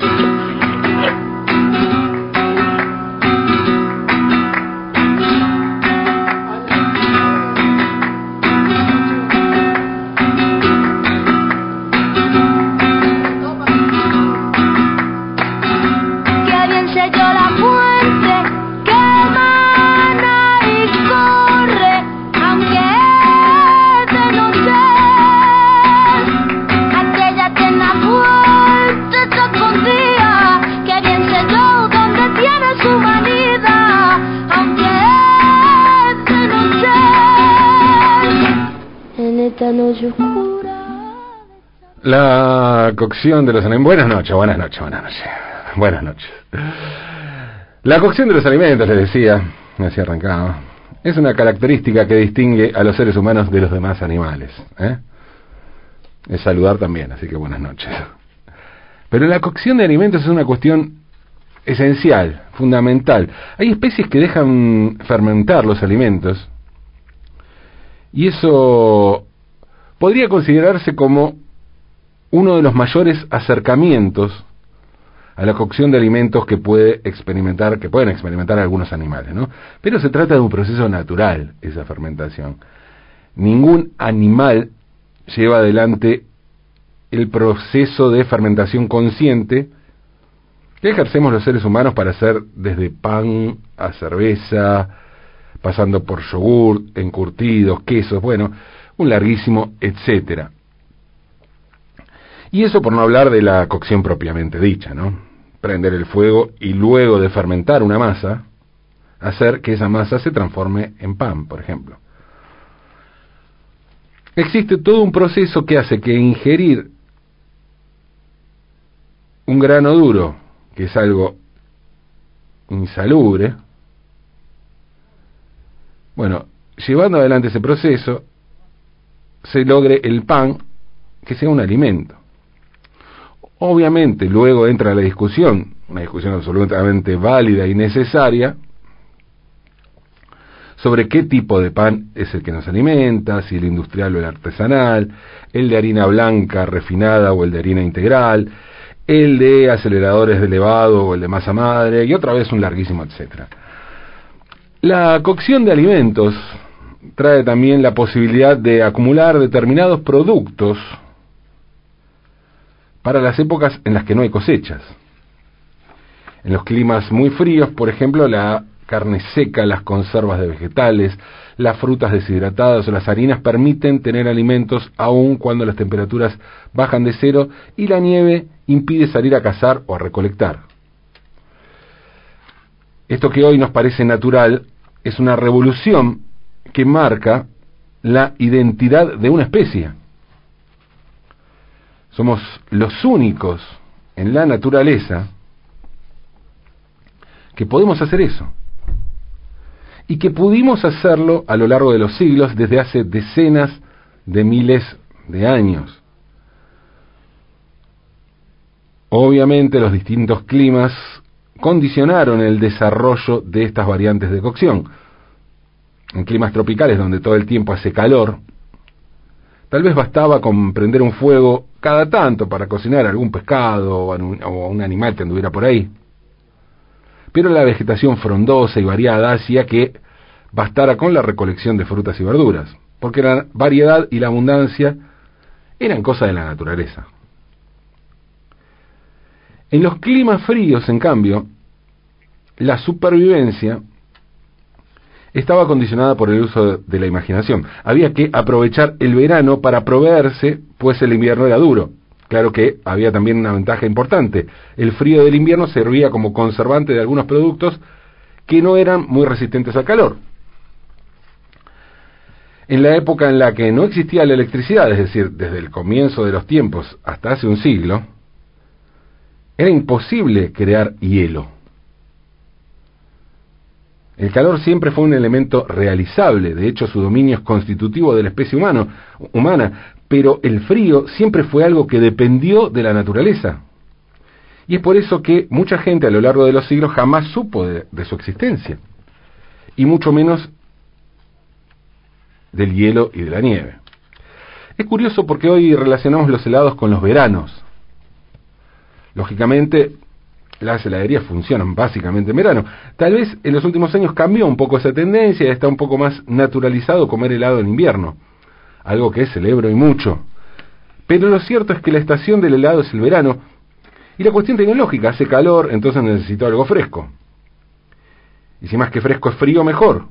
Thank you. La cocción de los alimentos. Buenas noches, buenas noches, buenas noches. Buenas noches. La cocción de los alimentos, les decía, así arrancaba, es una característica que distingue a los seres humanos de los demás animales. ¿eh? Es saludar también, así que buenas noches. Pero la cocción de alimentos es una cuestión esencial, fundamental. Hay especies que dejan fermentar los alimentos y eso podría considerarse como uno de los mayores acercamientos a la cocción de alimentos que puede experimentar, que pueden experimentar algunos animales, ¿no? Pero se trata de un proceso natural esa fermentación. Ningún animal lleva adelante el proceso de fermentación consciente que ejercemos los seres humanos para hacer desde pan a cerveza, pasando por yogur, encurtidos, quesos, bueno, un larguísimo etcétera. Y eso por no hablar de la cocción propiamente dicha, ¿no? Prender el fuego y luego de fermentar una masa, hacer que esa masa se transforme en pan, por ejemplo. Existe todo un proceso que hace que ingerir un grano duro, que es algo insalubre, bueno, llevando adelante ese proceso, se logre el pan que sea un alimento. Obviamente, luego entra la discusión, una discusión absolutamente válida y necesaria, sobre qué tipo de pan es el que nos alimenta, si el industrial o el artesanal, el de harina blanca refinada o el de harina integral, el de aceleradores de elevado o el de masa madre, y otra vez un larguísimo etcétera. La cocción de alimentos trae también la posibilidad de acumular determinados productos para las épocas en las que no hay cosechas. En los climas muy fríos, por ejemplo, la carne seca, las conservas de vegetales, las frutas deshidratadas o las harinas permiten tener alimentos aun cuando las temperaturas bajan de cero y la nieve impide salir a cazar o a recolectar. Esto que hoy nos parece natural es una revolución que marca la identidad de una especie. Somos los únicos en la naturaleza que podemos hacer eso. Y que pudimos hacerlo a lo largo de los siglos desde hace decenas de miles de años. Obviamente los distintos climas condicionaron el desarrollo de estas variantes de cocción. En climas tropicales donde todo el tiempo hace calor, Tal vez bastaba con prender un fuego cada tanto para cocinar algún pescado o un, animal que anduviera por ahí. Pero la vegetación frondosa y variada hacía que bastara con la recolección de frutas y verduras, porque la variedad y la abundancia eran cosas de la naturaleza. En los climas fríos, en cambio, la supervivencia estaba condicionada por el uso de la imaginación. Había que aprovechar el verano para proveerse, pues el invierno era duro. Claro que había también una ventaja importante. El frío del invierno servía como conservante de algunos productos que no eran muy resistentes al calor. En la época en la que no existía la electricidad, es decir, desde el comienzo de los tiempos hasta hace un siglo, era imposible crear hielo. El calor siempre fue un elemento realizable, de hecho su dominio es constitutivo de la especie humano, humana, pero el frío siempre fue algo que dependió de la naturaleza. Y es por eso que mucha gente a lo largo de los siglos jamás supo de, de su existencia, y mucho menos del hielo y de la nieve. Es curioso porque hoy relacionamos los helados con los veranos. Lógicamente, las heladerías funcionan básicamente en verano. Tal vez en los últimos años cambió un poco esa tendencia y está un poco más naturalizado comer helado en invierno, algo que celebro y mucho. Pero lo cierto es que la estación del helado es el verano, y la cuestión tecnológica, hace calor, entonces necesito algo fresco. Y si más que fresco es frío, mejor.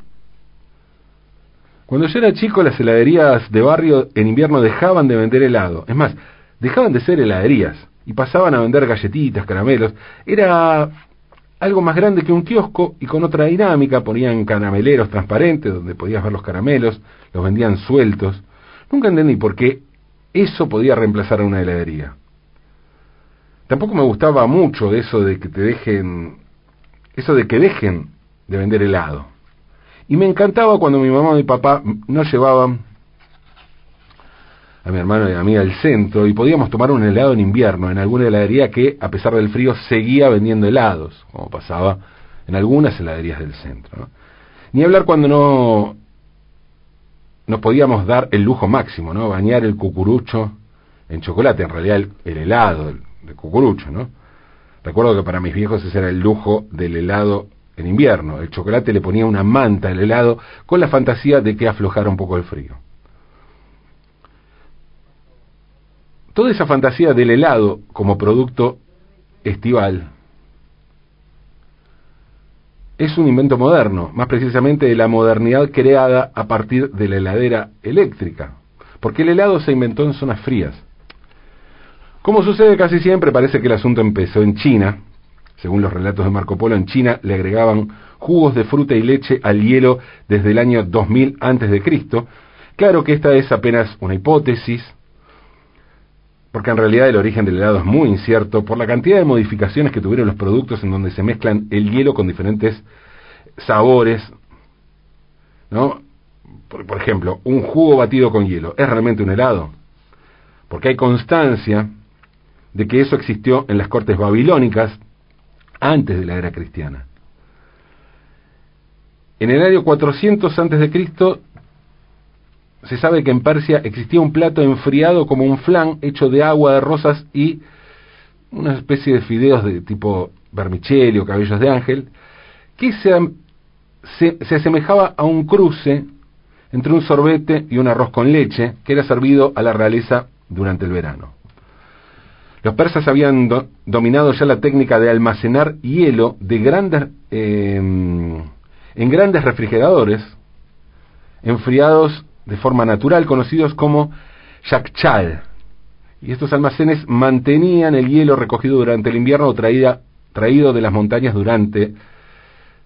Cuando yo era chico, las heladerías de barrio en invierno dejaban de vender helado. Es más, dejaban de ser heladerías y pasaban a vender galletitas, caramelos. Era algo más grande que un kiosco y con otra dinámica. Ponían carameleros transparentes donde podías ver los caramelos, los vendían sueltos. Nunca entendí por qué eso podía reemplazar a una heladería. Tampoco me gustaba mucho eso de que te dejen, eso de que dejen de vender helado. Y me encantaba cuando mi mamá y mi papá nos llevaban a mi hermano y a mí al centro y podíamos tomar un helado en invierno en alguna heladería que, a pesar del frío, seguía vendiendo helados, como pasaba en algunas heladerías del centro. Ni hablar cuando no nos podíamos dar el lujo máximo, ¿no? Bañar el cucurucho en chocolate, en realidad el, helado de cucurucho, ¿no? Recuerdo que para mis viejos ese era el lujo del helado en invierno. El chocolate le ponía una manta al helado con la fantasía de que aflojara un poco el frío. Toda esa fantasía del helado como producto estival es un invento moderno, más precisamente de la modernidad creada a partir de la heladera eléctrica, porque el helado se inventó en zonas frías. Como sucede casi siempre, parece que el asunto empezó en China. Según los relatos de Marco Polo, en China le agregaban jugos de fruta y leche al hielo desde el año 2000 a.C. Claro que esta es apenas una hipótesis, porque en realidad el origen del helado es muy incierto por la cantidad de modificaciones que tuvieron los productos en donde se mezclan el hielo con diferentes sabores, ¿no? Por, por ejemplo, un jugo batido con hielo, ¿es realmente un helado? Porque hay constancia de que eso existió en las cortes babilónicas antes de la era cristiana. En el año 400 antes de Cristo se sabe que en Persia existía un plato enfriado como un flan hecho de agua de rosas y una especie de fideos de tipo vermicelli o cabellos de ángel, que se, se, asemejaba a un cruce entre un sorbete y un arroz con leche que era servido a la realeza durante el verano. Los persas habían dominado ya la técnica de almacenar hielo de grandes, eh, en grandes refrigeradores enfriados de forma natural, conocidos como yakchal. Y estos almacenes mantenían el hielo recogido durante el invierno o traída, traído de las montañas durante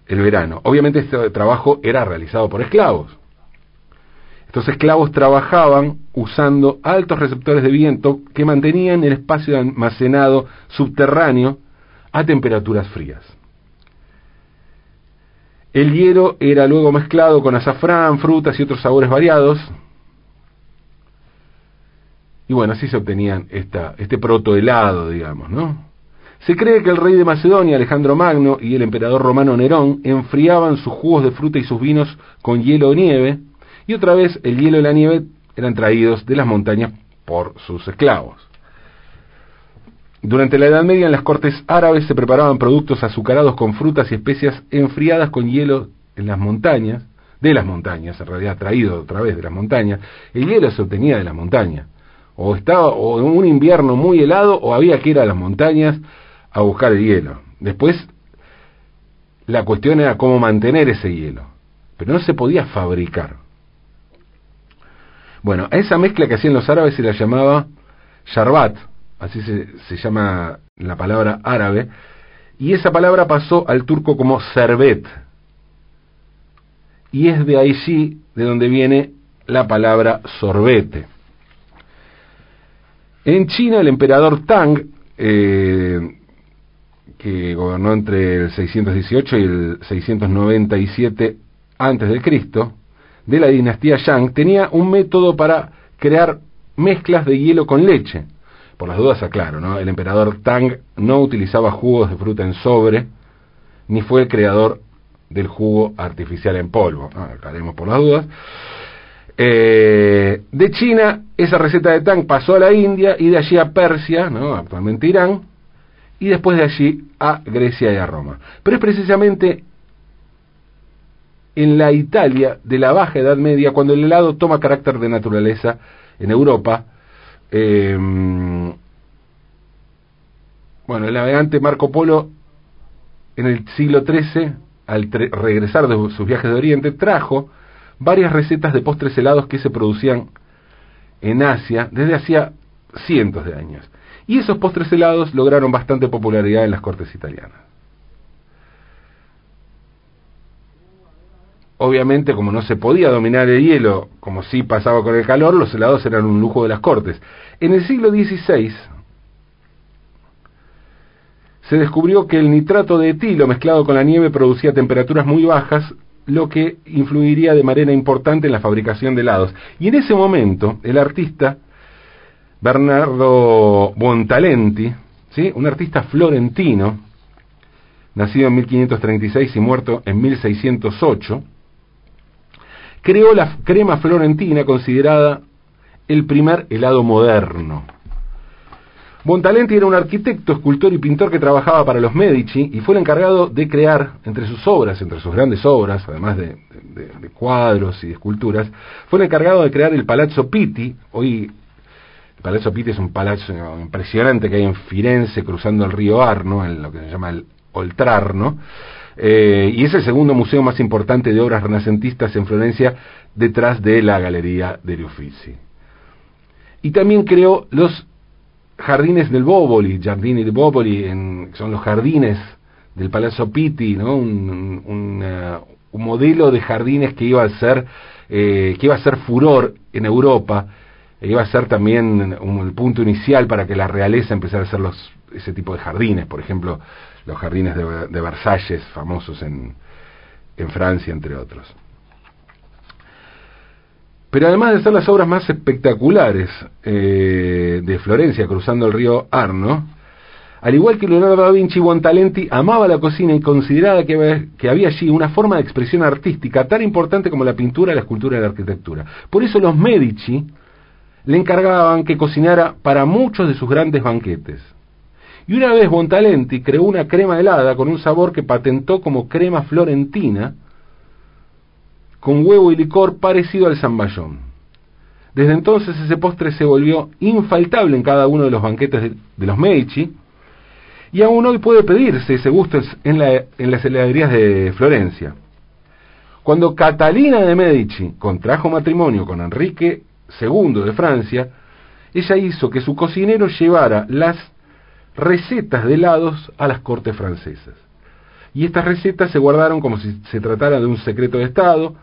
el verano. Obviamente este trabajo era realizado por esclavos. Estos esclavos trabajaban usando altos receptores de viento que mantenían el espacio almacenado subterráneo a temperaturas frías. El hielo era luego mezclado con azafrán, frutas y otros sabores variados. Y bueno, así se obtenían esta, este protohelado, digamos, ¿no? Se cree que el rey de Macedonia, Alejandro Magno, y el emperador romano Nerón enfriaban sus jugos de fruta y sus vinos con hielo o nieve, y otra vez el hielo y la nieve eran traídos de las montañas por sus esclavos. Durante la Edad Media en las cortes árabes se preparaban productos azucarados con frutas y especias enfriadas con hielo en las montañas, de las montañas, en realidad traído otra vez de las montañas. El hielo se obtenía de las montañas. O estaba o en un invierno muy helado o había que ir a las montañas a buscar el hielo. Después la cuestión era cómo mantener ese hielo, pero no se podía fabricar. Bueno, a esa mezcla que hacían los árabes se la llamaba sharbat, así se, llama la palabra árabe, y esa palabra pasó al turco como servet. Y es de ahí sí de donde viene la palabra sorbete. En China el emperador Tang, eh, que gobernó entre el 618 y el 697 antes de la dinastía Shang, tenía un método para crear mezclas de hielo con leche por las dudas aclaro, ¿no? El emperador Tang no utilizaba jugos de fruta en sobre, ni fue el creador del jugo artificial en polvo. Aclaremos por las dudas. Eh, de China, esa receta de Tang pasó a la India y de allí a Persia, ¿no? actualmente Irán, y después de allí a Grecia y a Roma. Pero es precisamente en la Italia de la Baja Edad Media cuando el helado toma carácter de naturaleza en Europa. Em, bueno, el navegante Marco Polo en el siglo XIII, al regresar de sus viajes de Oriente, trajo varias recetas de postres helados que se producían en Asia desde hacía cientos de años. Y esos postres helados lograron bastante popularidad en las cortes italianas. Obviamente, como no se podía dominar el hielo, como sí pasaba con el calor, los helados eran un lujo de las cortes. En el siglo XVI se descubrió que el nitrato de etilo mezclado con la nieve producía temperaturas muy bajas, lo que influiría de manera importante en la fabricación de helados. Y en ese momento, el artista Bernardo Bontalenti, ¿sí? un artista florentino, nacido en 1536 y muerto en 1608, creó la crema florentina considerada el primer helado moderno. Bontalenti era un arquitecto, escultor y pintor que trabajaba para los Medici y fue el encargado de crear, entre sus obras, entre sus grandes obras, además de, cuadros y esculturas, fue el encargado de crear el Palazzo Pitti. Hoy, el Palazzo Pitti es un palazzo impresionante que hay en Firenze, cruzando el río Arno, en lo que se llama el Oltrarno, eh, y es el segundo museo más importante de obras renacentistas en Florencia, detrás de la Galería de Uffizi. Y también creó los jardines del Boboli, Giardini del Boboli, en, son los jardines del Palazzo Pitti, ¿no? Un, un, modelo de jardines que iba a ser eh, que iba a ser furor en Europa, e iba a ser también un, el punto inicial para que la realeza empezara a hacer los, ese tipo de jardines, por ejemplo, los jardines de, Versalles, famosos en, en Francia, entre otros. Pero además de ser las obras más espectaculares eh, de Florencia cruzando el río Arno, al igual que Leonardo da Vinci, Bontalenti amaba la cocina y consideraba que, que, había allí una forma de expresión artística tan importante como la pintura, la escultura y la arquitectura. Por eso los Medici le encargaban que cocinara para muchos de sus grandes banquetes. Y una vez Bontalenti creó una crema helada con un sabor que patentó como crema florentina, con huevo y licor parecido al zamballón. Desde entonces ese postre se volvió infaltable en cada uno de los banquetes de, los Medici, y aún hoy puede pedirse ese gusto en, en las heladerías de Florencia. Cuando Catalina de Medici contrajo matrimonio con Enrique II de Francia, ella hizo que su cocinero llevara las recetas de helados a las cortes francesas. Y estas recetas se guardaron como si se tratara de un secreto de Estado,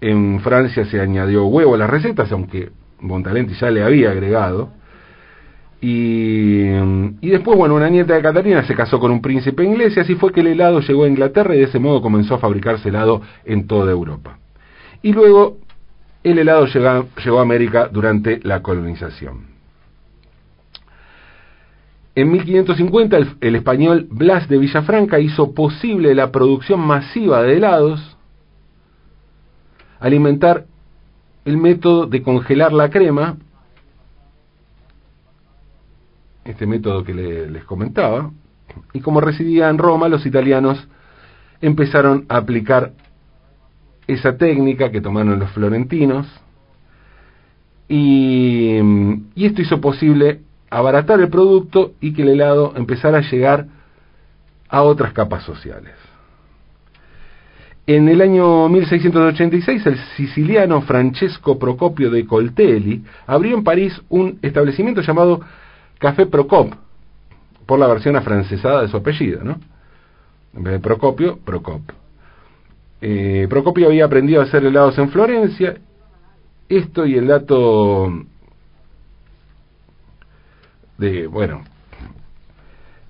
en Francia se añadió huevo a las recetas, aunque Bontalenti ya le había agregado. Y, y, después, bueno, una nieta de Catalina se casó con un príncipe inglés y así fue que el helado llegó a Inglaterra y de ese modo comenzó a fabricarse helado en toda Europa. Y luego el helado llegó a América durante la colonización. En 1550 el, el español Blas de Villafranca hizo posible la producción masiva de helados alimentar el método de congelar la crema, este método que les comentaba, y como residía en Roma, los italianos empezaron a aplicar esa técnica que tomaron los florentinos, y esto hizo posible abaratar el producto y que el helado empezara a llegar a otras capas sociales. En el año 1686, el siciliano Francesco Procopio de Coltelli abrió en París un establecimiento llamado Café Procop, por la versión afrancesada de su apellido, ¿no? En vez de Procopio, Procop. Eh, Procopio había aprendido a hacer helados en Florencia. Esto y el dato de, bueno,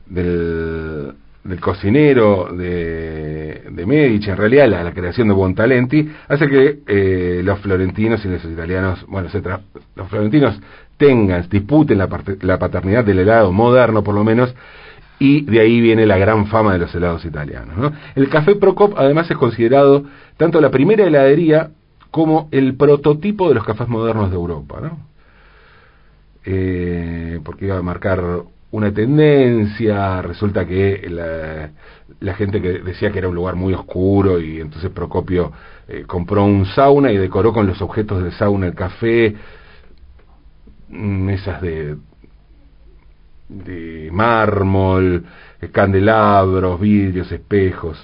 del del cocinero de, de, Medici, en realidad la, creación de Bontalenti, hace que eh, los florentinos y los italianos, bueno, los florentinos tengan, disputen la, la paternidad del helado moderno por lo menos, y de ahí viene la gran fama de los helados italianos. El Café Procop además es considerado tanto la primera heladería como el prototipo de los cafés modernos de Europa, ¿no? Eh, porque iba a marcar una tendencia, resulta que la, gente que decía que era un lugar muy oscuro y entonces Procopio eh, compró un sauna y decoró con los objetos del sauna el café, mesas de, de mármol, candelabros, vidrios, espejos.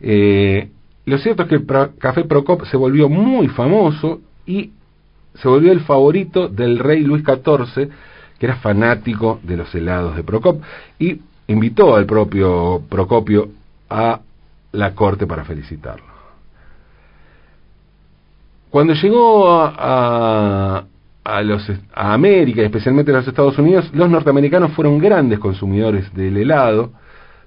Eh, lo cierto es que el Café Procop se volvió muy famoso y se volvió el favorito del rey Luis XIV, que era fanático de los helados de Procop, y invitó al propio Procopio a la corte para felicitarlo. Cuando llegó a, a, los, a América, especialmente a los Estados Unidos, los norteamericanos fueron grandes consumidores del helado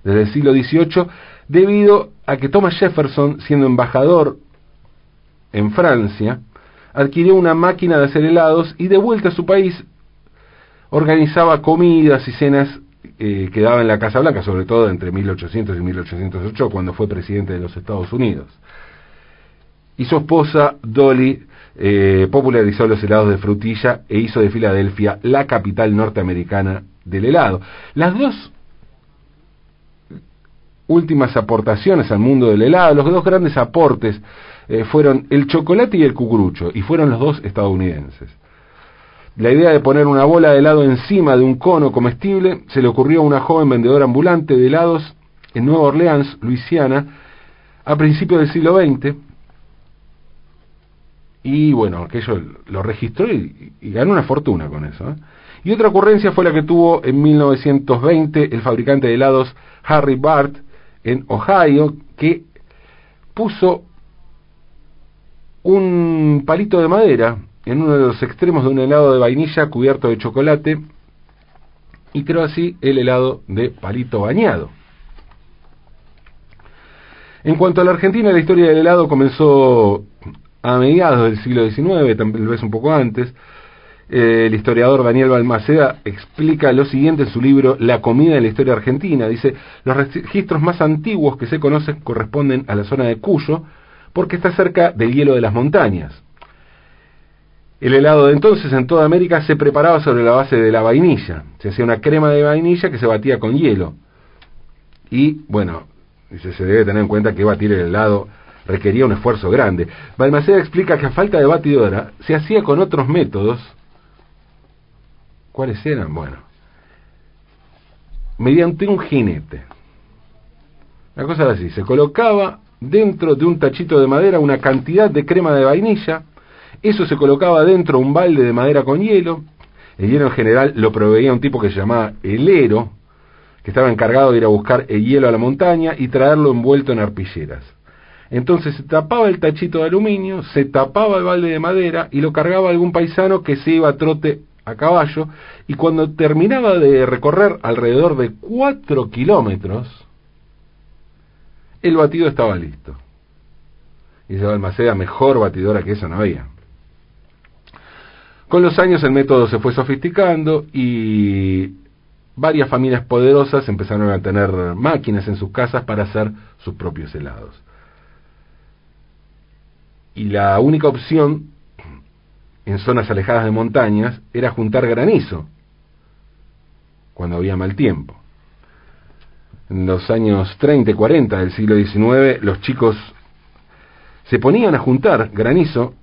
desde el siglo XVIII, debido a que Thomas Jefferson, siendo embajador en Francia, adquirió una máquina de hacer helados y de vuelta a su país organizaba comidas y cenas eh, que daba en la Casa Blanca, sobre todo entre 1800 y 1808, cuando fue presidente de los Estados Unidos. Y su esposa, Dolly, eh, popularizó los helados de frutilla e hizo de Filadelfia la capital norteamericana del helado. Las dos últimas aportaciones al mundo del helado, los dos grandes aportes eh, fueron el chocolate y el cucurucho, y fueron los dos estadounidenses. La idea de poner una bola de helado encima de un cono comestible se le ocurrió a una joven vendedora ambulante de helados en Nueva Orleans, Luisiana, a principios del siglo XX. Y bueno, aquello lo registró y, ganó una fortuna con eso. ¿eh? Y otra ocurrencia fue la que tuvo en 1920 el fabricante de helados Harry Bart en Ohio, que puso un palito de madera en uno de los extremos de un helado de vainilla cubierto de chocolate y creó así el helado de palito bañado. En cuanto a la Argentina, la historia del helado comenzó a mediados del siglo XIX, tal vez un poco antes. El historiador Daniel Balmaceda explica lo siguiente en su libro La comida de la historia argentina. Dice, los registros más antiguos que se conocen corresponden a la zona de Cuyo, porque está cerca del hielo de las montañas. El helado de entonces en toda América se preparaba sobre la base de la vainilla. Se hacía una crema de vainilla que se batía con hielo. Y, bueno, se debe tener en cuenta que batir el helado requería un esfuerzo grande. Balmaceda explica que a falta de batidora se hacía con otros métodos. ¿Cuáles eran? Bueno, mediante un jinete. La cosa era así, se colocaba dentro de un tachito de madera una cantidad de crema de vainilla, eso se colocaba dentro de un balde de madera con hielo, el hielo en general lo proveía un tipo que se llamaba helero, que estaba encargado de ir a buscar el hielo a la montaña y traerlo envuelto en arpilleras. Entonces se tapaba el tachito de aluminio, se tapaba el balde de madera y lo cargaba algún paisano que se iba a trote a caballo y cuando terminaba de recorrer alrededor de cuatro kilómetros, el batido estaba listo. Y se Balmaceda, mejor batidora que eso no había. Con los años el método se fue sofisticando y varias familias poderosas empezaron a tener máquinas en sus casas para hacer sus propios helados. Y la única opción en zonas alejadas de montañas era juntar granizo cuando había mal tiempo en los años 30 y 40 del siglo XIX, los chicos se ponían a juntar granizo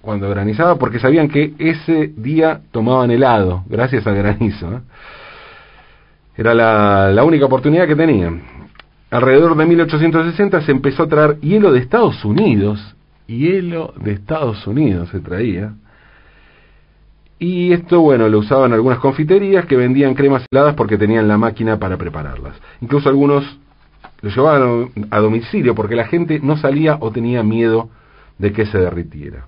cuando granizaba porque sabían que ese día tomaban helado, gracias al granizo. ¿eh? Era la, la única oportunidad que tenían. Alrededor de 1860 se empezó a traer hielo de Estados Unidos, hielo de Estados Unidos se traía, y esto, bueno, lo usaban algunas confiterías que vendían cremas heladas porque tenían la máquina para prepararlas. Incluso algunos lo llevaban a domicilio porque la gente no salía o tenía miedo de que se derritiera.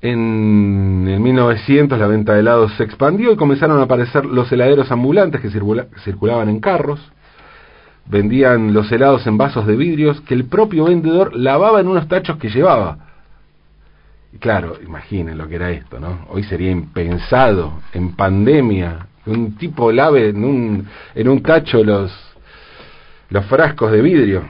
En el 1900 la venta de helados se expandió y comenzaron a aparecer los heladeros ambulantes que circulaban en carros. Vendían los helados en vasos de vidrios que el propio vendedor lavaba en unos tachos que llevaba claro, imaginen lo que era esto, ¿no? Hoy sería impensado, en pandemia, un tipo lave en un, en un tacho los, los frascos de vidrio.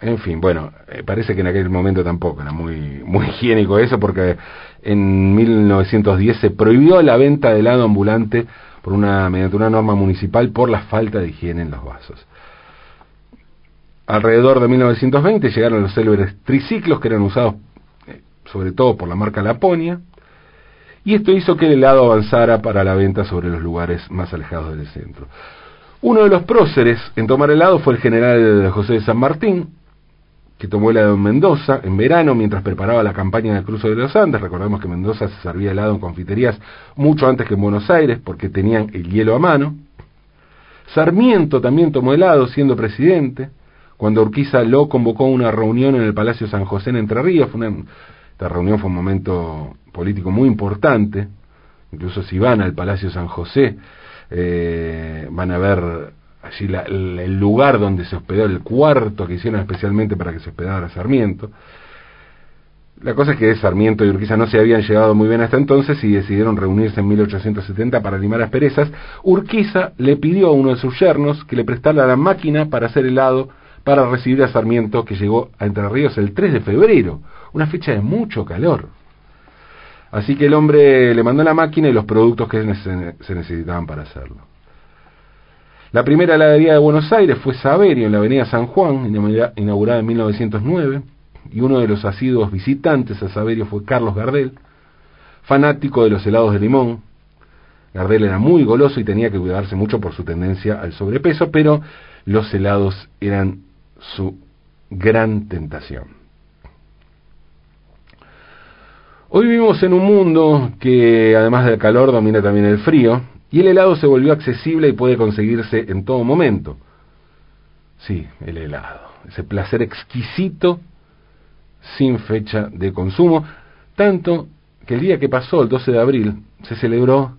En fin, bueno, eh, parece que en aquel momento tampoco era muy, muy higiénico eso porque en 1910 se prohibió la venta de helado ambulante por una, mediante una norma municipal por la falta de higiene en los vasos. Alrededor de 1920 llegaron los célebres triciclos que eran usados eh, sobre todo por la marca Laponia, y esto hizo que el helado avanzara para la venta sobre los lugares más alejados del centro. Uno de los próceres en tomar helado fue el general José de San Martín, que tomó helado en Mendoza en verano mientras preparaba la campaña del cruce de los Andes. Recordemos que Mendoza se servía helado en confiterías mucho antes que en Buenos Aires porque tenían el hielo a mano. Sarmiento también tomó helado siendo presidente cuando Urquiza lo convocó a una reunión en el Palacio San José en Entre Ríos. Fue esta reunión fue un momento político muy importante. Incluso si van al Palacio San José, eh, van a ver allí el, lugar donde se hospedó, el cuarto que hicieron especialmente para que se hospedara Sarmiento. La cosa es que Sarmiento y Urquiza no se habían llevado muy bien hasta entonces y decidieron reunirse en 1870 para limar asperezas. Urquiza le pidió a uno de sus yernos que le prestara la máquina para hacer helado para recibir a Sarmiento, que llegó a Entre Ríos el 3 de febrero, una fecha de mucho calor. Así que el hombre le mandó la máquina y los productos que se necesitaban para hacerlo. La primera heladería de Buenos Aires fue Saverio en la avenida San Juan, inaugurada en 1909, y uno de los asiduos visitantes a Saverio fue Carlos Gardel, fanático de los helados de limón. Gardel era muy goloso y tenía que cuidarse mucho por su tendencia al sobrepeso, pero los helados eran su gran tentación. Hoy vivimos en un mundo que además del calor domina también el frío y el helado se volvió accesible y puede conseguirse en todo momento. Sí, el helado, ese placer exquisito sin fecha de consumo, tanto que el día que pasó, el 12 de abril, se celebró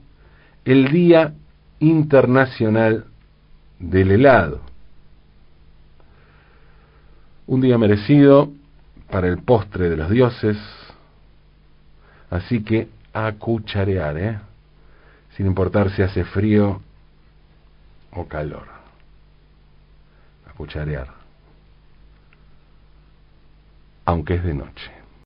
el Día Internacional del Helado. Un día merecido para el postre de los dioses. Así que a cucharear, ¿eh? Sin importar si hace frío o calor. A cucharear. Aunque es de noche.